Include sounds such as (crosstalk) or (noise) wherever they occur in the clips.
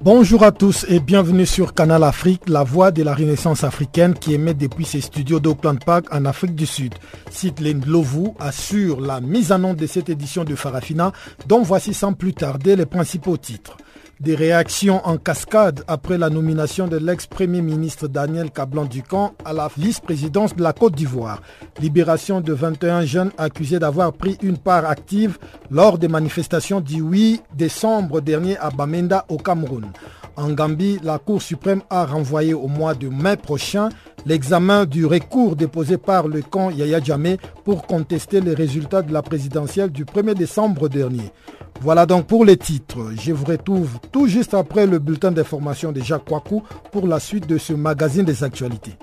Bonjour à tous et bienvenue sur Canal Afrique, la voix de la Renaissance africaine qui émet depuis ses studios d'Oakland Park en Afrique du Sud. Sitlane Lovu assure la mise en onde de cette édition de Farafina, dont voici sans plus tarder les principaux titres. Des réactions en cascade après la nomination de l'ex-premier ministre Daniel Cablan-Ducamp à la vice-présidence de la Côte d'Ivoire. Libération de 21 jeunes accusés d'avoir pris une part active lors des manifestations du 8 décembre dernier à Bamenda au Cameroun. En Gambie, la Cour suprême a renvoyé au mois de mai prochain l'examen du recours déposé par le camp Yaya Djamé pour contester les résultats de la présidentielle du 1er décembre dernier. Voilà donc pour les titres. Je vous retrouve tout juste après le bulletin d'information de Jacques Kouakou pour la suite de ce magazine des actualités.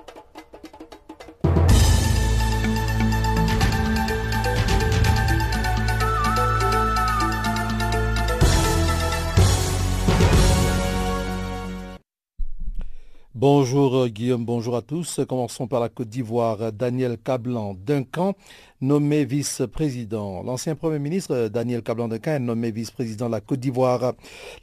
Bonjour Guillaume, bonjour à tous. Commençons par la Côte d'Ivoire. Daniel Cablan Duncan nommé vice-président. L'ancien Premier ministre Daniel Cablan-Duncan est nommé vice-président de la Côte d'Ivoire.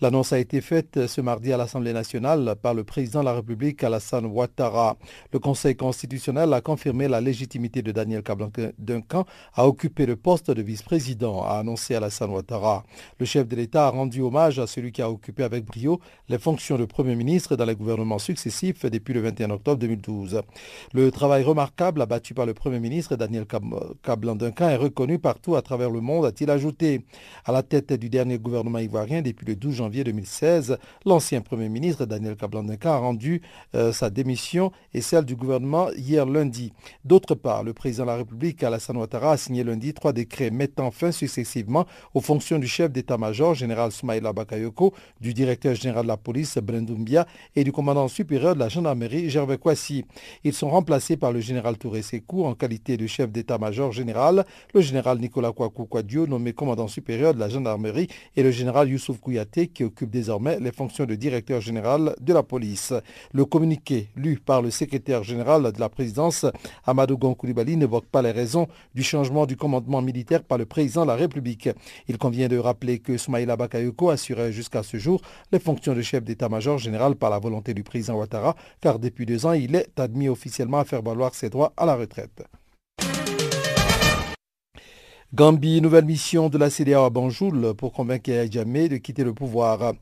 L'annonce a été faite ce mardi à l'Assemblée nationale par le président de la République Alassane Ouattara. Le Conseil constitutionnel a confirmé la légitimité de Daniel Cablan-Duncan à occuper le poste de vice-président, a annoncé Alassane Ouattara. Le chef de l'État a rendu hommage à celui qui a occupé avec brio les fonctions de Premier ministre dans les gouvernements successifs depuis le 21 octobre 2012. Le travail remarquable abattu par le Premier ministre Daniel Cablan Cablan-Duncan est reconnu partout à travers le monde, a-t-il ajouté. À la tête du dernier gouvernement ivoirien depuis le 12 janvier 2016, l'ancien Premier ministre Daniel Cablan-Duncan a rendu euh, sa démission et celle du gouvernement hier lundi. D'autre part, le président de la République, Alassane Ouattara, a signé lundi trois décrets mettant fin successivement aux fonctions du chef d'état-major, général Soumaïla Bakayoko, du directeur général de la police, Brendoumbia, et du commandant supérieur de la gendarmerie, Gervais Kwasi. Ils sont remplacés par le général Touré Sekou en qualité de chef d'état-major général, le général Nicolas Kouakou nommé commandant supérieur de la gendarmerie, et le général Youssouf Kouyaté, qui occupe désormais les fonctions de directeur général de la police. Le communiqué, lu par le secrétaire général de la présidence, Amadou Gonkoulibaly, n'évoque pas les raisons du changement du commandement militaire par le président de la République. Il convient de rappeler que Soumaïla Bakayoko assurait jusqu'à ce jour les fonctions de chef d'état-major général par la volonté du président Ouattara, car depuis deux ans, il est admis officiellement à faire valoir ses droits à la retraite. Gambie, nouvelle mission de la CDA à Banjoul pour convaincre Djamé de quitter le pouvoir.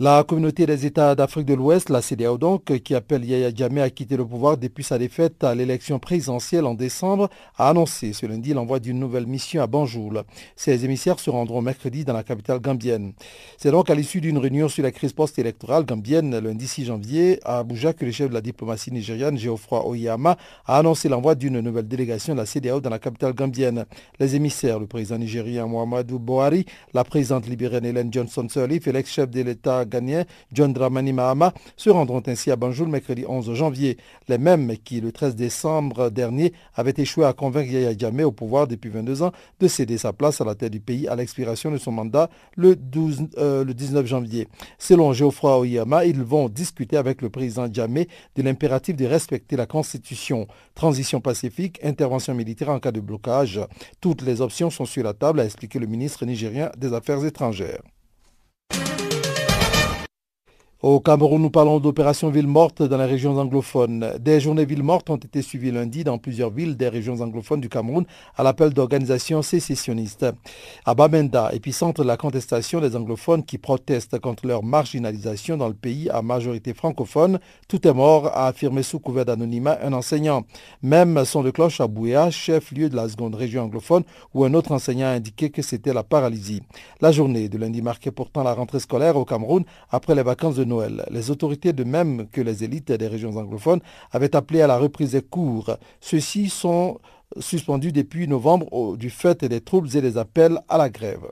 La communauté des États d'Afrique de l'Ouest, la CDAO donc, qui appelle Yaya Djamé à quitter le pouvoir depuis sa défaite à l'élection présidentielle en décembre, a annoncé ce lundi l'envoi d'une nouvelle mission à Banjul. Ces émissaires se rendront mercredi dans la capitale gambienne. C'est donc à l'issue d'une réunion sur la crise post-électorale gambienne lundi 6 janvier à Abuja que le chef de la diplomatie nigériane, Geoffroy Oyama, a annoncé l'envoi d'une nouvelle délégation de la CDAO dans la capitale gambienne. Les émissaires, le président nigérien Mohamedou Bohari, la présidente libérienne Hélène Johnson Sirleaf et l'ex-chef de l'État ghanéen John Dramani Mahama se rendront ainsi à Banjul mercredi 11 janvier. Les mêmes qui, le 13 décembre dernier, avaient échoué à convaincre Yaya Djamé au pouvoir depuis 22 ans de céder sa place à la tête du pays à l'expiration de son mandat le, 12, euh, le 19 janvier. Selon Geoffroy Oyama, ils vont discuter avec le président Djamé de l'impératif de respecter la Constitution. Transition pacifique, intervention militaire en cas de blocage. Toutes les options sont sur la table, a expliqué le ministre nigérien des Affaires étrangères. Au Cameroun, nous parlons d'opération ville morte dans les régions anglophones. Des journées villes mortes ont été suivies lundi dans plusieurs villes des régions anglophones du Cameroun à l'appel d'organisations sécessionnistes. À Bamenda, épicentre de la contestation des anglophones qui protestent contre leur marginalisation dans le pays à majorité francophone, tout est mort, a affirmé sous couvert d'anonymat un enseignant. Même son de cloche à Bouéa, chef-lieu de la seconde région anglophone, où un autre enseignant a indiqué que c'était la paralysie. La journée de lundi marquait pourtant la rentrée scolaire au Cameroun après les vacances de Noël. Les autorités, de même que les élites des régions anglophones, avaient appelé à la reprise des cours. Ceux-ci sont suspendus depuis novembre du fait des troubles et des appels à la grève.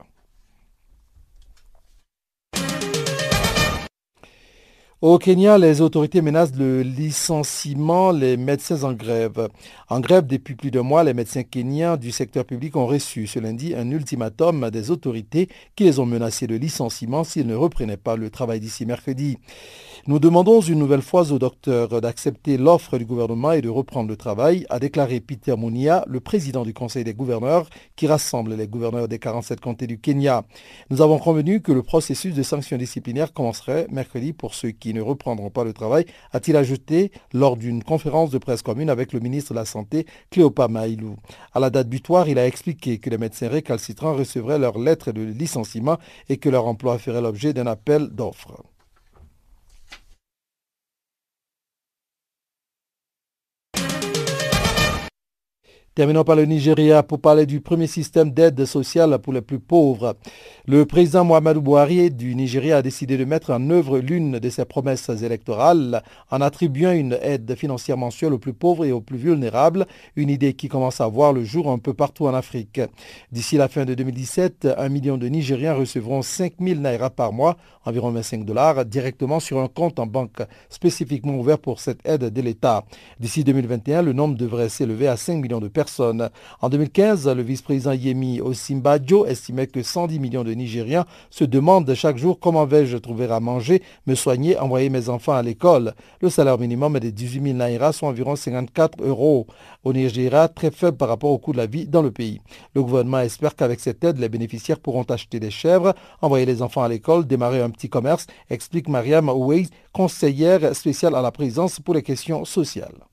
Au Kenya, les autorités menacent le licenciement les médecins en grève. En grève depuis plus de mois, les médecins kenyans du secteur public ont reçu ce lundi un ultimatum des autorités qui les ont menacés de licenciement s'ils ne reprenaient pas le travail d'ici mercredi. Nous demandons une nouvelle fois au docteur d'accepter l'offre du gouvernement et de reprendre le travail, a déclaré Peter Munia, le président du Conseil des gouverneurs, qui rassemble les gouverneurs des 47 comtés du Kenya. Nous avons convenu que le processus de sanctions disciplinaires commencerait mercredi pour ceux qui ne reprendront pas le travail, a-t-il ajouté lors d'une conférence de presse commune avec le ministre de la Santé, Cléopa Maïlou. À la date butoir, il a expliqué que les médecins récalcitrants recevraient leur lettre de licenciement et que leur emploi ferait l'objet d'un appel d'offres. Terminons par le Nigeria pour parler du premier système d'aide sociale pour les plus pauvres. Le président Mohamed Bouhari du Nigeria a décidé de mettre en œuvre l'une de ses promesses électorales en attribuant une aide financière mensuelle aux plus pauvres et aux plus vulnérables, une idée qui commence à voir le jour un peu partout en Afrique. D'ici la fin de 2017, un million de Nigériens recevront 5 000 naira par mois, environ 25 dollars, directement sur un compte en banque spécifiquement ouvert pour cette aide de l'État. D'ici 2021, le nombre devrait s'élever à 5 millions de personnes en 2015, le vice-président Yemi Osinbajo estimait que 110 millions de Nigériens se demandent chaque jour comment vais-je trouver à manger, me soigner, envoyer mes enfants à l'école. Le salaire minimum est de 18 000 naira, soit environ 54 euros. Au Nigeria, très faible par rapport au coût de la vie dans le pays. Le gouvernement espère qu'avec cette aide, les bénéficiaires pourront acheter des chèvres, envoyer les enfants à l'école, démarrer un petit commerce, explique Mariam Ouei, conseillère spéciale à la présidence pour les questions sociales.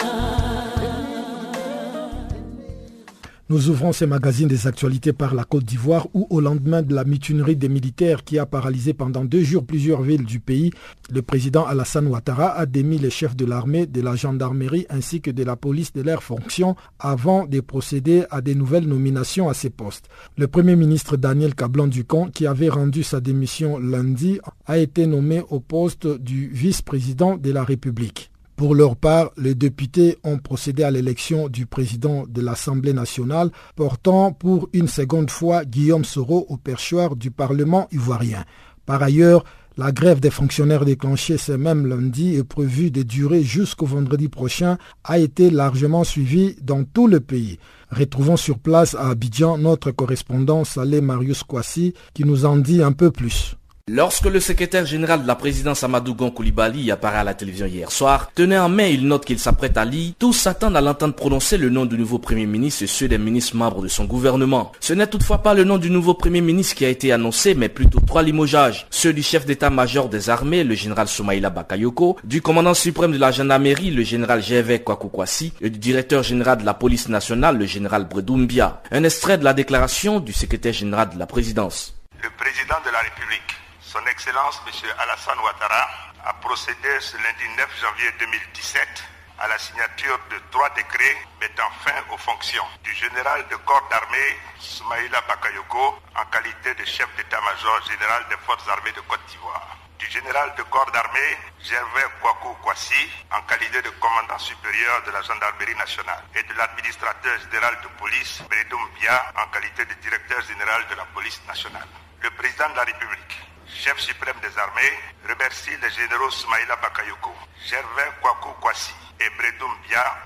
Nous ouvrons ces magazines des actualités par la Côte d'Ivoire où au lendemain de la mutinerie des militaires qui a paralysé pendant deux jours plusieurs villes du pays, le président Alassane Ouattara a démis les chefs de l'armée, de la gendarmerie ainsi que de la police de leurs fonctions avant de procéder à des nouvelles nominations à ces postes. Le premier ministre Daniel Cablan-Ducon, qui avait rendu sa démission lundi, a été nommé au poste du vice-président de la République. Pour leur part, les députés ont procédé à l'élection du président de l'Assemblée nationale, portant pour une seconde fois Guillaume Soro au perchoir du Parlement ivoirien. Par ailleurs, la grève des fonctionnaires déclenchée ce même lundi et prévue de durer jusqu'au vendredi prochain a été largement suivie dans tout le pays. Retrouvons sur place à Abidjan notre correspondant Salé Marius Kwasi qui nous en dit un peu plus. Lorsque le secrétaire général de la présidence Amadou Gon Koulibaly apparaît à la télévision hier soir, tenait en main une note qu'il s'apprête à lire, tous s'attendent à l'entendre prononcer le nom du nouveau premier ministre et ceux des ministres membres de son gouvernement. Ce n'est toutefois pas le nom du nouveau premier ministre qui a été annoncé, mais plutôt trois limogeages. Ceux du chef d'état-major des armées, le général Soumaïla Bakayoko, du commandant suprême de la gendarmerie, le général Gervais Kwasi, et du directeur général de la police nationale, le général Bredoumbia. Un extrait de la déclaration du secrétaire général de la présidence. Le président de la République son Excellence M. Alassane Ouattara a procédé ce lundi 9 janvier 2017 à la signature de trois décrets mettant fin aux fonctions du général de corps d'armée Smaïla Bakayoko en qualité de chef d'état-major général des forces armées de Côte d'Ivoire, du général de corps d'armée Gervais Kwaku Kwasi en qualité de commandant supérieur de la gendarmerie nationale et de l'administrateur général de police Bredoum Bia en qualité de directeur général de la police nationale. Le président de la République chef suprême des armées, remercie les généraux Smaïla Bakayoko, Gervin Kwaku Kwasi et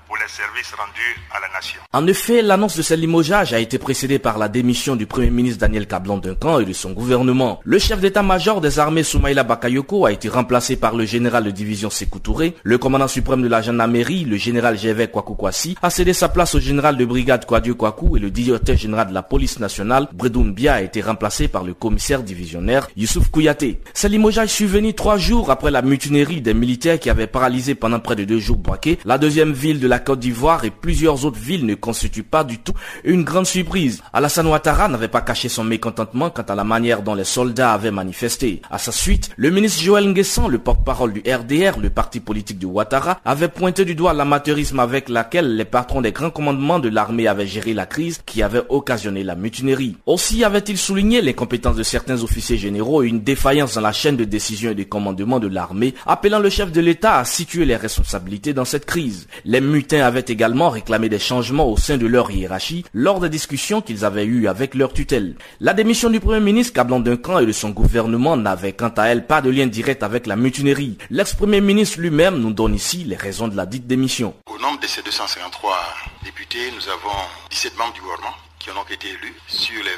pour les services rendus à la nation. En effet, l'annonce de ce limogeage a été précédée par la démission du Premier ministre Daniel Kablan Duncan et de son gouvernement. Le chef d'état-major des armées Soumaïla Bakayoko a été remplacé par le général de division Sekou Touré. Le commandant suprême de la gendarmerie, le général Gervais Kwaku Kwasi, a cédé sa place au général de brigade Kwadio Kwaku et le directeur général de la police nationale, Bredoum Bia, a été remplacé par le commissaire divisionnaire Youssouf Kouyaté. Ce limogeage survenu trois jours après la mutinerie des militaires qui avaient paralysé pendant près de deux jours La deuxième ville de la Côte d'Ivoire et plusieurs autres villes ne constituent pas du tout une grande surprise. Alassane Ouattara n'avait pas caché son mécontentement quant à la manière dont les soldats avaient manifesté. À sa suite, le ministre Joël Nguessan, le porte-parole du RDR, le parti politique de Ouattara, avait pointé du doigt l'amateurisme avec laquelle les patrons des grands commandements de l'armée avaient géré la crise qui avait occasionné la mutinerie. Aussi avait-il souligné les compétences de certains officiers généraux et une défaillance dans la chaîne de décision et de commandement de l'armée, appelant le chef de l'État à situer les responsabilités dans cette crise. Les mutins avaient également réclamé des changements au sein de leur hiérarchie lors des discussions qu'ils avaient eues avec leur tutelle. La démission du Premier ministre Cablan Duncan et de son gouvernement n'avait quant à elle pas de lien direct avec la mutinerie. L'ex-premier ministre lui-même nous donne ici les raisons de la dite démission. Au nombre de ces 253 députés, nous avons 17 membres du gouvernement qui ont été élus sur les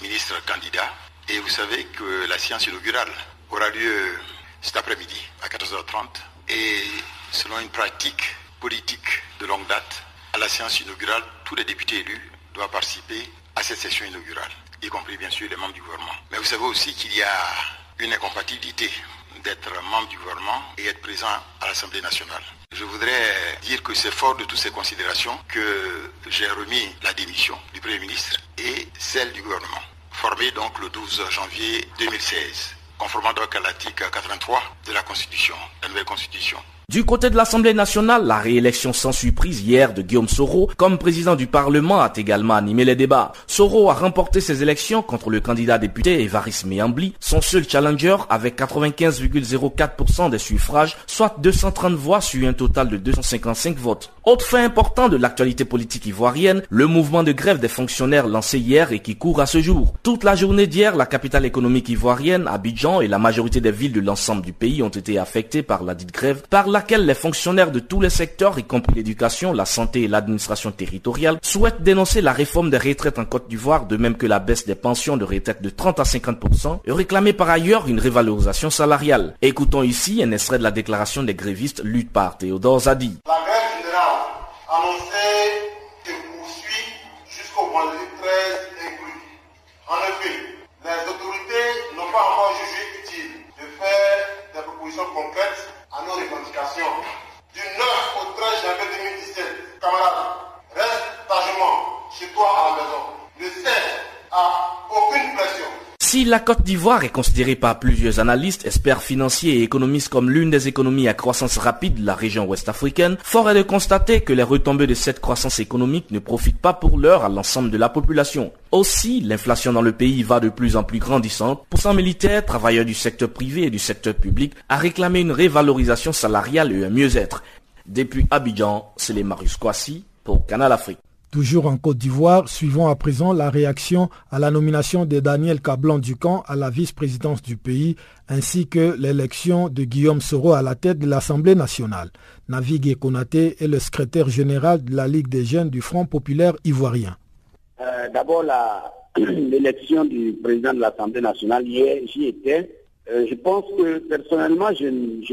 20 ministres candidats. Et vous savez que la séance inaugurale aura lieu cet après-midi à 14h30. Et selon une pratique politique de longue date, à la séance inaugurale, tous les députés élus doivent participer à cette session inaugurale, y compris bien sûr les membres du gouvernement. Mais vous savez aussi qu'il y a une incompatibilité d'être membre du gouvernement et être présent à l'Assemblée nationale. Je voudrais dire que c'est fort de toutes ces considérations que j'ai remis la démission du Premier ministre et celle du gouvernement, formée donc le 12 janvier 2016, conformément donc à l'article 83 de la Constitution, la nouvelle Constitution. Du côté de l'Assemblée nationale, la réélection sans surprise hier de Guillaume Soro comme président du Parlement a également animé les débats. Soro a remporté ses élections contre le candidat député Evaris Meyambli, son seul challenger avec 95,04% des suffrages, soit 230 voix sur un total de 255 votes. Autre fait important de l'actualité politique ivoirienne, le mouvement de grève des fonctionnaires lancé hier et qui court à ce jour. Toute la journée d'hier, la capitale économique ivoirienne, Abidjan et la majorité des villes de l'ensemble du pays ont été affectées par la dite grève, par laquelle les fonctionnaires de tous les secteurs, y compris l'éducation, la santé et l'administration territoriale, souhaitent dénoncer la réforme des retraites en Côte d'Ivoire, de même que la baisse des pensions de retraite de 30 à 50%, et réclamer par ailleurs une révalorisation salariale. Écoutons ici un extrait de la déclaration des grévistes lutte par Théodore Zadi. La grève générale annoncée se poursuit jusqu'au vendredi 13 inclus. En effet, les autorités n'ont pas encore jugé utile de faire des propositions concrètes à nos revendications. Du 9 au 13 janvier 2017, camarades, reste sagement chez toi à la maison. Ne cesse à aucune pression. Si la Côte d'Ivoire est considérée par plusieurs analystes, experts financiers et économistes comme l'une des économies à croissance rapide de la région ouest-africaine, fort est de constater que les retombées de cette croissance économique ne profitent pas pour l'heure à l'ensemble de la population. Aussi, l'inflation dans le pays va de plus en plus grandissante, poussant militaires, travailleurs du secteur privé et du secteur public à réclamer une révalorisation salariale et un mieux-être. Depuis Abidjan, c'est les Marius Kwasi pour Canal Afrique. Toujours en Côte d'Ivoire, suivons à présent la réaction à la nomination de Daniel Cablan-Ducamp à la vice-présidence du pays, ainsi que l'élection de Guillaume Soro à la tête de l'Assemblée nationale. Navigue Konaté est le secrétaire général de la Ligue des jeunes du Front populaire ivoirien. Euh, D'abord, (clears throat) l'élection du président de l'Assemblée nationale, hier, j'y étais. Euh, je pense que personnellement, je,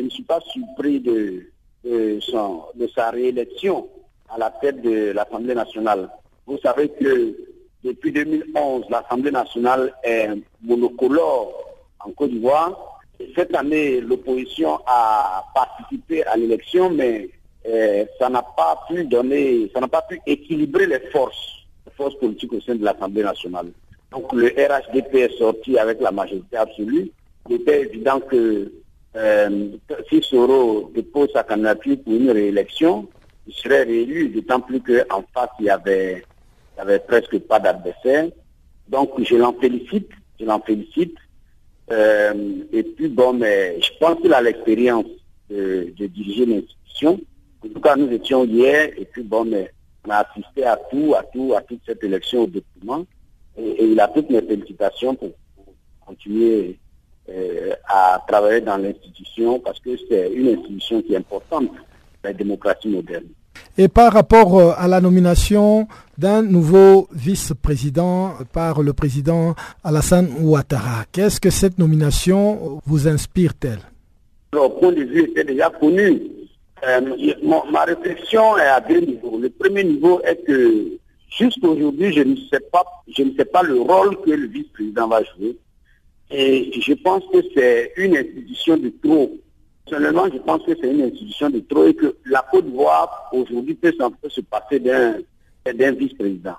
ne suis pas surpris de sa réélection à la tête de l'Assemblée nationale. Vous savez que depuis 2011, l'Assemblée nationale est monocolore en Côte d'Ivoire. Cette année, l'opposition a participé à l'élection, mais euh, ça n'a pas pu donner, ça n'a pas pu équilibrer les forces, les forces politiques au sein de l'Assemblée nationale. Donc le RHDP est sorti avec la majorité absolue. Il était évident que euh, si Soro dépose sa candidature pour une réélection, il serait réélu, d'autant plus qu'en face, il y avait, avait presque pas d'adversaire. Donc, je l'en félicite, je l'en félicite. Euh, et puis, bon, mais je pense qu'il a l'expérience de, diriger l'institution. En tout cas, nous étions hier, et puis, bon, mais on a assisté à tout, à tout, à toute cette élection au document. Et, et il a toutes mes félicitations pour, pour continuer euh, à travailler dans l'institution, parce que c'est une institution qui est importante la démocratie moderne. Et par rapport euh, à la nomination d'un nouveau vice-président par le président Alassane Ouattara, qu'est-ce que cette nomination vous inspire-t-elle? Le point de vue était déjà connu. Euh, ma réflexion est à deux niveaux. Le premier niveau est que jusqu'aujourd'hui, je ne sais pas, je ne sais pas le rôle que le vice-président va jouer. Et je pense que c'est une institution de trop. Personnellement, je pense que c'est une institution de trop et que la Côte d'Ivoire aujourd'hui peut, se passer d'un vice-président.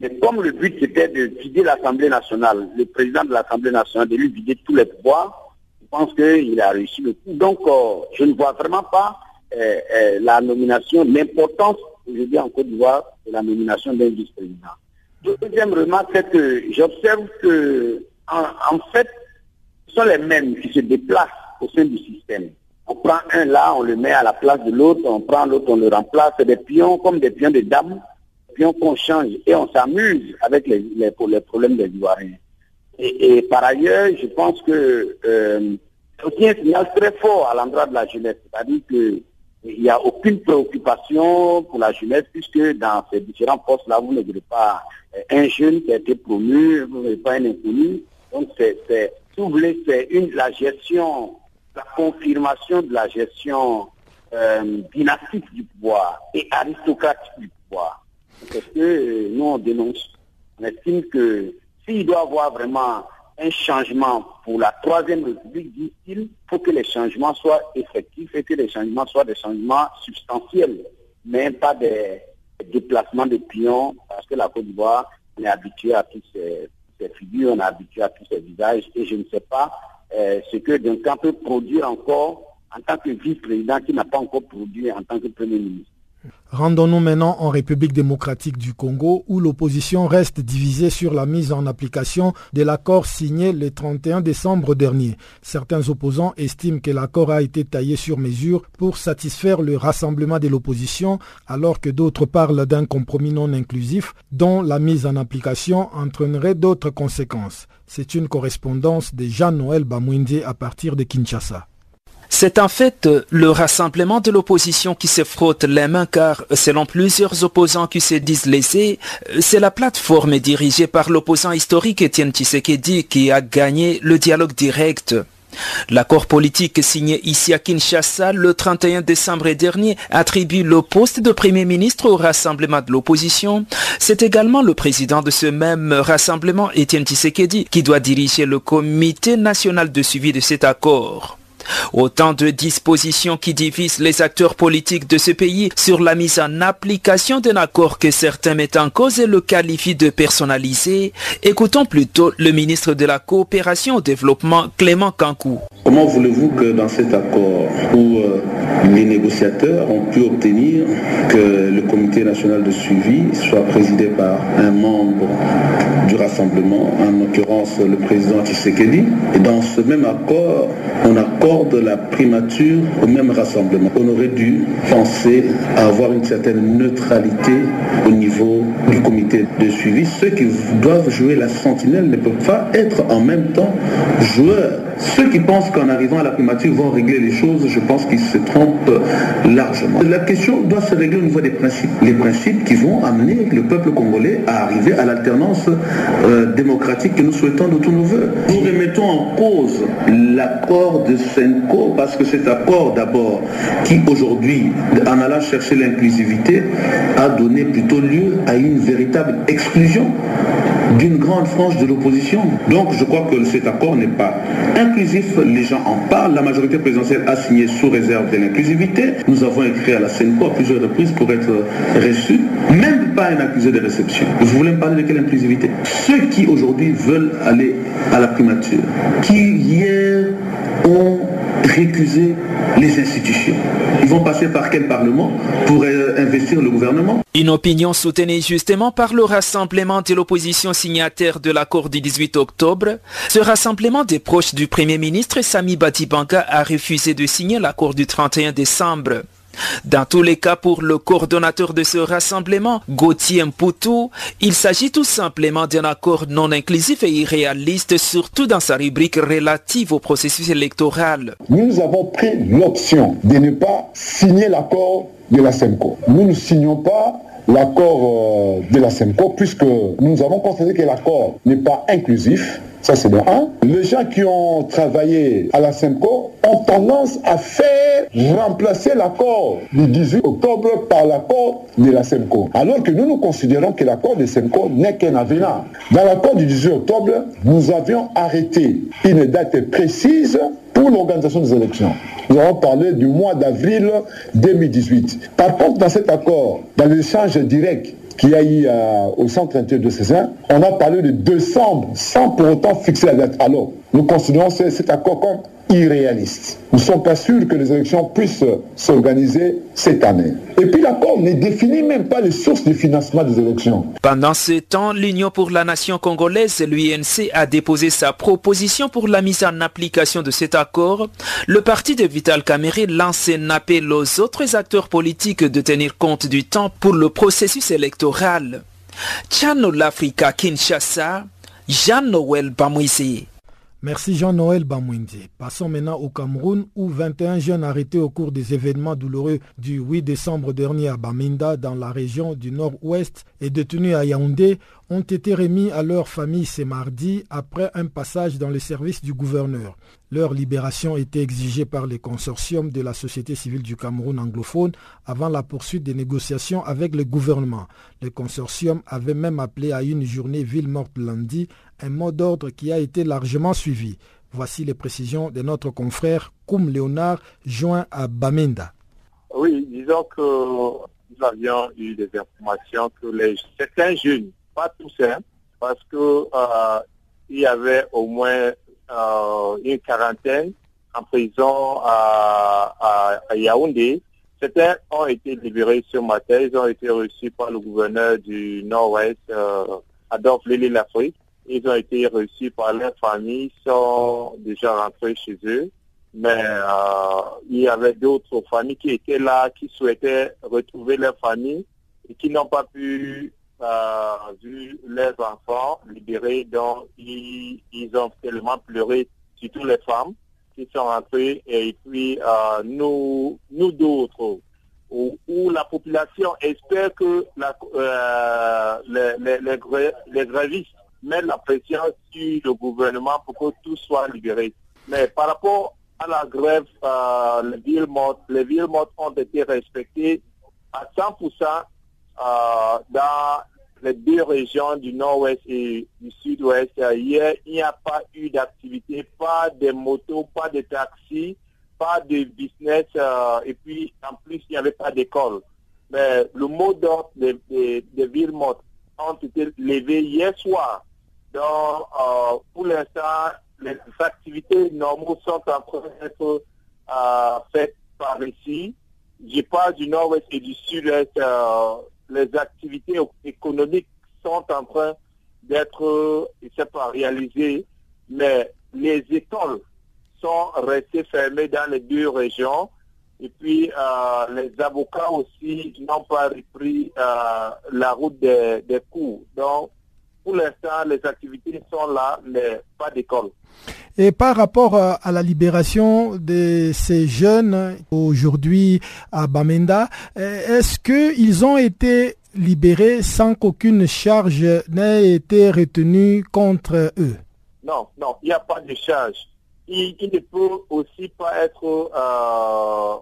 Mais comme le but c'était de vider l'Assemblée nationale, le président de l'Assemblée nationale, de lui vider tous les pouvoirs, je pense qu'il a réussi le coup. Donc, euh, je ne vois vraiment pas euh, euh, la nomination, l'importance aujourd'hui en Côte d'Ivoire de la nomination d'un vice-président. Deuxième remarque, c'est que j'observe que, en, fait, ce sont les mêmes qui se déplacent au sein du système. On prend un là, on le met à la place de l'autre, on prend l'autre, on le remplace. C'est des pions comme des pions de dames, pions qu'on change et on s'amuse avec les, les, problèmes des Ivoiriens. Et, par ailleurs, je pense que euh, c'est aussi un signal très fort à l'endroit de la jeunesse. C'est-à-dire qu'il n'y a aucune préoccupation pour la jeunesse puisque dans ces différents postes-là, vous ne verrez pas un jeune qui a été promu, vous n'avez pas un inconnu. Donc, c'est, si vous voulez, c'est une, la gestion la confirmation de la gestion euh, dynastique du pouvoir et aristocratique du pouvoir. Parce que euh, nous, on dénonce, on estime que s'il doit y avoir vraiment un changement pour la troisième république, dit-il, il faut que les changements soient effectifs et que les changements soient des changements substantiels, mais pas des, déplacements de pions, parce que la Côte d'Ivoire, on est habitué à toutes ces, ces figures, on est habitué à tous ces visages, et je ne sais pas euh, ce que Duncan peut produire encore en tant que vice-président qui n'a pas encore produit en tant que Premier ministre. Rendons-nous maintenant en République démocratique du Congo où l'opposition reste divisée sur la mise en application de l'accord signé le 31 décembre dernier. Certains opposants estiment que l'accord a été taillé sur mesure pour satisfaire le rassemblement de l'opposition alors que d'autres parlent d'un compromis non inclusif dont la mise en application entraînerait d'autres conséquences. C'est une correspondance de Jean-Noël Bamouindé à partir de Kinshasa. C'est en fait le rassemblement de l'opposition qui se frotte les mains car selon plusieurs opposants qui se disent lésés, c'est la plateforme dirigée par l'opposant historique Étienne Tshisekedi qui a gagné le dialogue direct. L'accord politique signé ici à Kinshasa le 31 décembre dernier attribue le poste de Premier ministre au rassemblement de l'opposition. C'est également le président de ce même rassemblement, Étienne Tshisekedi, qui doit diriger le comité national de suivi de cet accord. Autant de dispositions qui divisent les acteurs politiques de ce pays sur la mise en application d'un accord que certains mettent en cause et le qualifient de personnalisé. Écoutons plutôt le ministre de la Coopération au Développement, Clément Kankou. Comment voulez-vous que dans cet accord où euh, les négociateurs ont pu obtenir que le comité national de suivi soit présidé par un membre du rassemblement, en l'occurrence le président Tshisekedi, et dans ce même accord, on accorde de la primature au même rassemblement. On aurait dû penser à avoir une certaine neutralité au niveau du comité de suivi. Ceux qui doivent jouer la sentinelle ne peuvent pas être en même temps joueurs. Ceux qui pensent qu'en arrivant à la primature vont régler les choses, je pense qu'ils se trompent largement. La question doit se régler au niveau des principes. Les principes qui vont amener le peuple congolais à arriver à l'alternance euh, démocratique que nous souhaitons de tous nos voeux. Nous remettons en cause l'accord de ce parce que cet accord d'abord, qui aujourd'hui, en allant chercher l'inclusivité, a donné plutôt lieu à une véritable exclusion d'une grande frange de l'opposition. Donc je crois que cet accord n'est pas inclusif, les gens en parlent, la majorité présidentielle a signé sous réserve de l'inclusivité, nous avons écrit à la CENCO à plusieurs reprises pour être reçus, même pas un accusé de réception. Vous voulez me parler de quelle inclusivité? Ceux qui aujourd'hui veulent aller à la primature, qui hier ont récuser les institutions. Ils vont passer par quel parlement pour euh, investir le gouvernement? Une opinion soutenue justement par le rassemblement de l'opposition signataire de l'accord du 18 octobre. Ce rassemblement des proches du Premier ministre Sami Batibanga a refusé de signer l'accord du 31 décembre. Dans tous les cas, pour le coordonnateur de ce rassemblement, Gauthier Mpoutou, il s'agit tout simplement d'un accord non inclusif et irréaliste, surtout dans sa rubrique relative au processus électoral. Nous avons pris l'option de ne pas signer l'accord de la SEMCO. Nous ne signons pas l'accord euh, de la SEMCO puisque nous avons constaté que l'accord n'est pas inclusif ça, c'est bon. Un, les gens qui ont travaillé à la SEMCO ont tendance à faire remplacer l'accord du 18 octobre par l'accord de la SEMCO. Alors que nous, nous considérons que l'accord de SEMCO n'est qu'un avenant. Dans l'accord du 18 octobre, nous avions arrêté une date précise pour l'organisation des élections. Nous avons parlé du mois d'avril 2018. Par contre, dans cet accord, dans l'échange direct qui a eu euh, au centre intérieur de César, on a parlé de décembre sans pour autant fixer la date. Alors, nous considérons cet accord comme irréaliste. Nous ne sommes pas sûrs que les élections puissent s'organiser cette année. Et puis l'accord ne définit même pas les sources de financement des élections. Pendant ce temps, l'Union pour la nation congolaise, l'UNC, a déposé sa proposition pour la mise en application de cet accord. Le parti de Vital Kamere lance un appel aux autres acteurs politiques de tenir compte du temps pour le processus électoral. Tchano l'Africa Kinshasa, Jean-Noël Bamouissé. Merci Jean-Noël Bamouindi. Passons maintenant au Cameroun où 21 jeunes arrêtés au cours des événements douloureux du 8 décembre dernier à Baminda dans la région du nord-ouest et détenus à Yaoundé ont été remis à leur famille ce mardi après un passage dans le service du gouverneur. Leur libération était exigée par les consortiums de la société civile du Cameroun anglophone avant la poursuite des négociations avec le gouvernement. Le consortium avait même appelé à une journée ville morte lundi un mot d'ordre qui a été largement suivi. Voici les précisions de notre confrère Koum Léonard, joint à Bamenda. Oui, disons que nous avions eu des informations que les, certains jeunes, pas tous, hein, parce que euh, il y avait au moins euh, une quarantaine en prison à, Yaoundé. Certains ont été libérés ce matin. Ils ont été reçus par le gouverneur du Nord-Ouest, euh, Adolphe Lili-Lafrique. Ils ont été reçus par leurs familles, sont déjà rentrés chez eux. Mais euh, il y avait d'autres familles qui étaient là, qui souhaitaient retrouver leur famille et qui n'ont pas pu vu leurs enfants libérés. Donc, ils, ont tellement pleuré, surtout les femmes qui sont rentrées. Et puis, euh, nous, nous d'autres, où, la population espère que la, les, grévistes mettre la pression sur le gouvernement pour que tout soit libéré. Mais par rapport à la grève, euh, les villes mortes, les villes mortes ont été respectées à 100% euh, dans les deux régions du nord-ouest et du sud-ouest. Hier, il n'y a pas eu d'activité, pas de motos, pas de taxis, pas de business, euh, et puis en plus, il n'y avait pas d'école. Mais le mot d'ordre des, des villes mortes ont été levés hier soir donc, euh, pour l'instant, les activités normales sont en train d'être euh, faites par ici. Je parle du nord-ouest et du sud-est. Euh, les activités économiques sont en train d'être, pas réalisées, mais les écoles sont restées fermées dans les deux régions. Et puis, les avocats aussi n'ont pas repris la route des, cours. Pour l'instant, les activités sont là, mais pas d'école. Et par rapport euh, à la libération de ces jeunes aujourd'hui à Bamenda, euh, est-ce qu'ils ont été libérés sans qu'aucune charge n'ait été retenue contre eux? Non, non, il n'y a pas de charge. Il, ne peut aussi pas être euh,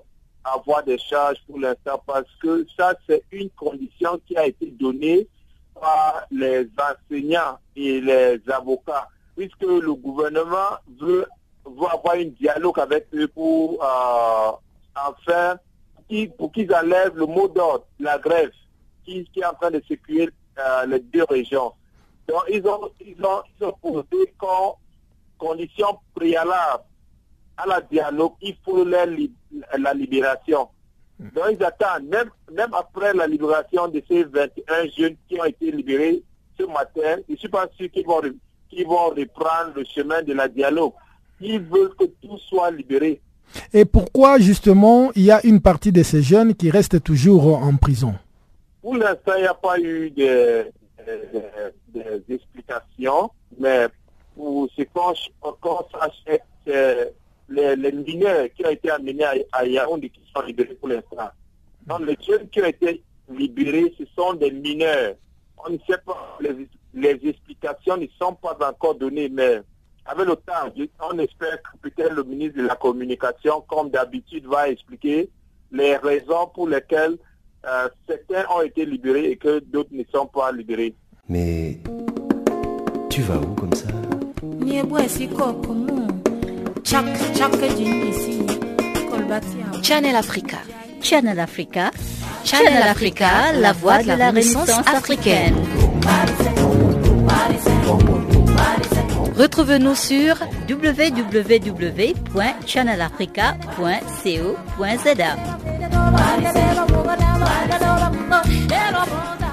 avoir des charges pour l'instant parce que ça, c'est une condition qui a été donnée les enseignants et les avocats, puisque le gouvernement veut, avoir un dialogue avec eux pour euh, enfin pour qu'ils enlèvent le mot d'ordre, la grève, qui, est en train de sécuriser euh, les deux régions. Donc ils ont, ils ont, ils ont posé comme condition préalable à la dialogue, il faut la libération. Donc ils attendent, même, même après la libération de ces 21 jeunes qui ont été libérés ce matin, je ne suis pas sûr qu'ils vont, vont reprendre le chemin de la dialogue. Ils veulent que tout soit libéré. Et pourquoi justement il y a une partie de ces jeunes qui restent toujours en prison? Pour l'instant, il n'y a pas eu des explications, mais pour ce qu'on sache, les, mineurs qui ont été amenés à, Yaoundé qui sont libérés pour l'instant. Donc les jeunes qui ont été libérés, ce sont des mineurs. On ne sait pas, les, les explications ne sont pas encore données, mais avec le temps, on espère que peut-être le ministre de la Communication, comme d'habitude, va expliquer les raisons pour lesquelles euh, certains ont été libérés et que d'autres ne sont pas libérés. Mais tu vas où comme ça? Channel Africa. Channel Africa. Channel Africa, la voix de la Renaissance africaine. Retrouve-nous sur www.channelafrica.co.za.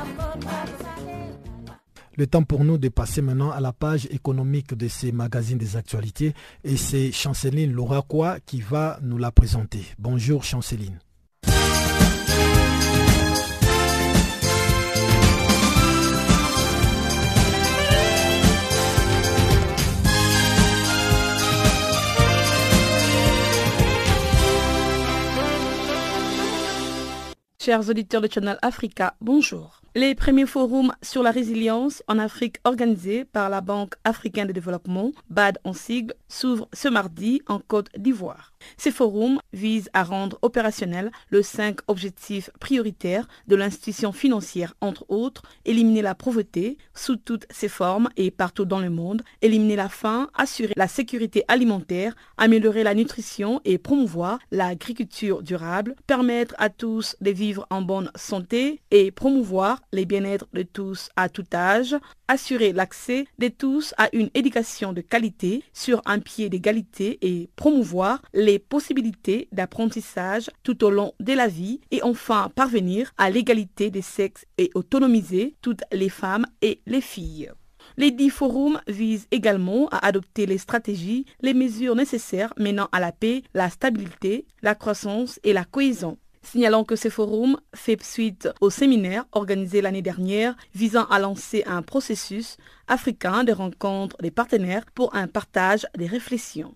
Le temps pour nous de passer maintenant à la page économique de ces magazines des actualités et c'est Chanceline Louraquois qui va nous la présenter. Bonjour Chanceline. Chers auditeurs de Channel Africa, bonjour. Les premiers forums sur la résilience en Afrique organisés par la Banque africaine de développement, BAD en sigle, s'ouvrent ce mardi en Côte d'Ivoire. Ces forums visent à rendre opérationnels le cinq objectifs prioritaires de l'institution financière, entre autres, éliminer la pauvreté sous toutes ses formes et partout dans le monde, éliminer la faim, assurer la sécurité alimentaire, améliorer la nutrition et promouvoir l'agriculture durable, permettre à tous de vivre en bonne santé et promouvoir les bien-être de tous à tout âge, assurer l'accès de tous à une éducation de qualité sur un pied d'égalité et promouvoir les possibilités d'apprentissage tout au long de la vie et enfin parvenir à l'égalité des sexes et autonomiser toutes les femmes et les filles. Les dix forums visent également à adopter les stratégies, les mesures nécessaires menant à la paix, la stabilité, la croissance et la cohésion. Signalons que ce forum fait suite au séminaire organisé l'année dernière visant à lancer un processus africain de rencontre des partenaires pour un partage des réflexions.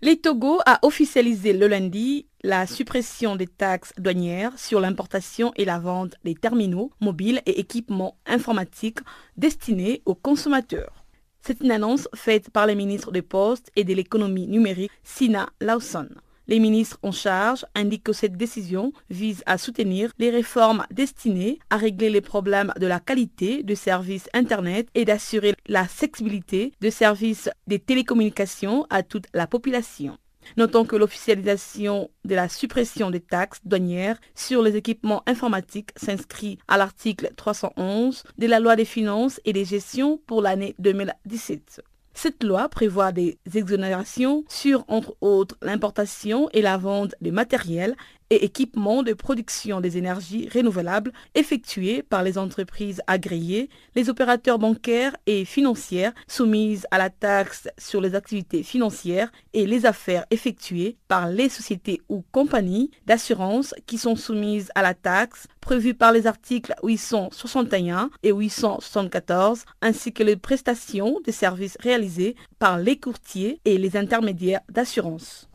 Les Togo a officialisé le lundi la suppression des taxes douanières sur l'importation et la vente des terminaux mobiles et équipements informatiques destinés aux consommateurs. C'est une annonce faite par le ministre des Postes et de l'économie numérique, Sina Lawson. Les ministres en charge indiquent que cette décision vise à soutenir les réformes destinées à régler les problèmes de la qualité de services Internet et d'assurer l'accessibilité de services des télécommunications à toute la population. Notons que l'officialisation de la suppression des taxes douanières sur les équipements informatiques s'inscrit à l'article 311 de la loi des finances et des gestions pour l'année 2017. Cette loi prévoit des exonérations sur, entre autres, l'importation et la vente de matériel et équipements de production des énergies renouvelables effectués par les entreprises agréées, les opérateurs bancaires et financières soumises à la taxe sur les activités financières et les affaires effectuées par les sociétés ou compagnies d'assurance qui sont soumises à la taxe prévue par les articles 861 et 874 ainsi que les prestations de services réalisés par les courtiers et les intermédiaires d'assurance.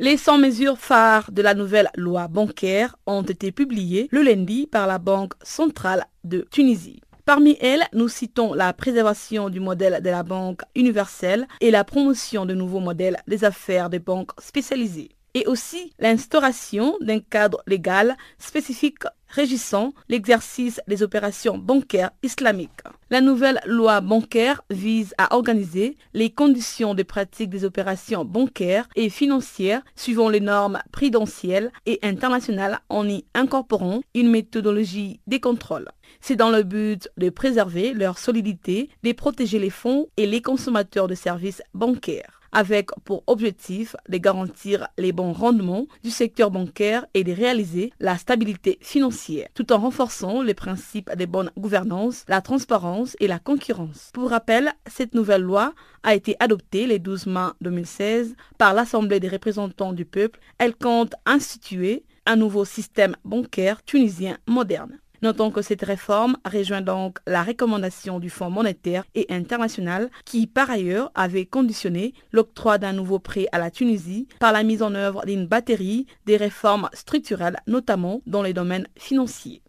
Les 100 mesures phares de la nouvelle loi bancaire ont été publiées le lundi par la Banque centrale de Tunisie. Parmi elles, nous citons la préservation du modèle de la banque universelle et la promotion de nouveaux modèles des affaires des banques spécialisées et aussi l'instauration d'un cadre légal spécifique régissant l'exercice des opérations bancaires islamiques. La nouvelle loi bancaire vise à organiser les conditions de pratique des opérations bancaires et financières suivant les normes prudentielles et internationales en y incorporant une méthodologie des contrôles. C'est dans le but de préserver leur solidité, de protéger les fonds et les consommateurs de services bancaires. Avec pour objectif de garantir les bons rendements du secteur bancaire et de réaliser la stabilité financière, tout en renforçant les principes de bonne gouvernance, la transparence et la concurrence. Pour rappel, cette nouvelle loi a été adoptée le 12 mai 2016 par l'Assemblée des représentants du peuple. Elle compte instituer un nouveau système bancaire tunisien moderne. Notons que cette réforme rejoint donc la recommandation du Fonds monétaire et international qui par ailleurs avait conditionné l'octroi d'un nouveau prêt à la Tunisie par la mise en œuvre d'une batterie des réformes structurelles notamment dans les domaines financiers.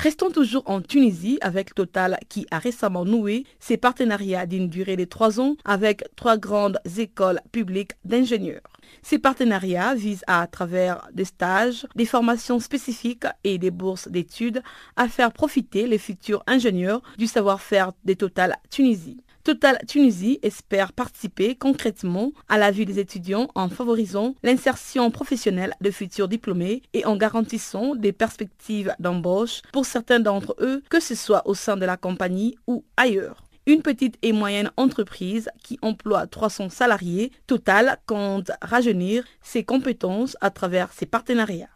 Restons toujours en Tunisie avec Total qui a récemment noué ses partenariats d'une durée de trois ans avec trois grandes écoles publiques d'ingénieurs. Ces partenariats visent à, travers des stages, des formations spécifiques et des bourses d'études à faire profiter les futurs ingénieurs du savoir-faire des Total Tunisie. Total Tunisie espère participer concrètement à la vie des étudiants en favorisant l'insertion professionnelle de futurs diplômés et en garantissant des perspectives d'embauche pour certains d'entre eux, que ce soit au sein de la compagnie ou ailleurs. Une petite et moyenne entreprise qui emploie 300 salariés, Total compte rajeunir ses compétences à travers ses partenariats.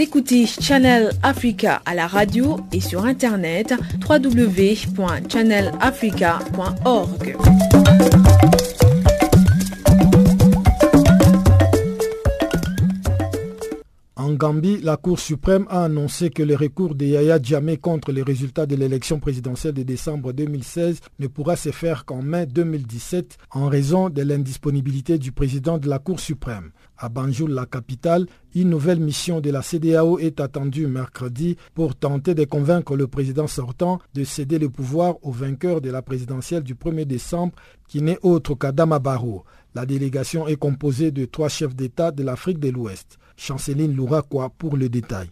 Écoutez Channel Africa à la radio et sur internet www.channelafrica.org. En Gambie, la Cour suprême a annoncé que le recours de Yaya Djamé contre les résultats de l'élection présidentielle de décembre 2016 ne pourra se faire qu'en mai 2017 en raison de l'indisponibilité du président de la Cour suprême. À Banjul, la capitale, une nouvelle mission de la CDAO est attendue mercredi pour tenter de convaincre le président sortant de céder le pouvoir au vainqueur de la présidentielle du 1er décembre qui n'est autre qu'Adama Barrow. La délégation est composée de trois chefs d'État de l'Afrique de l'Ouest. Chanceline Louraquois pour le détail.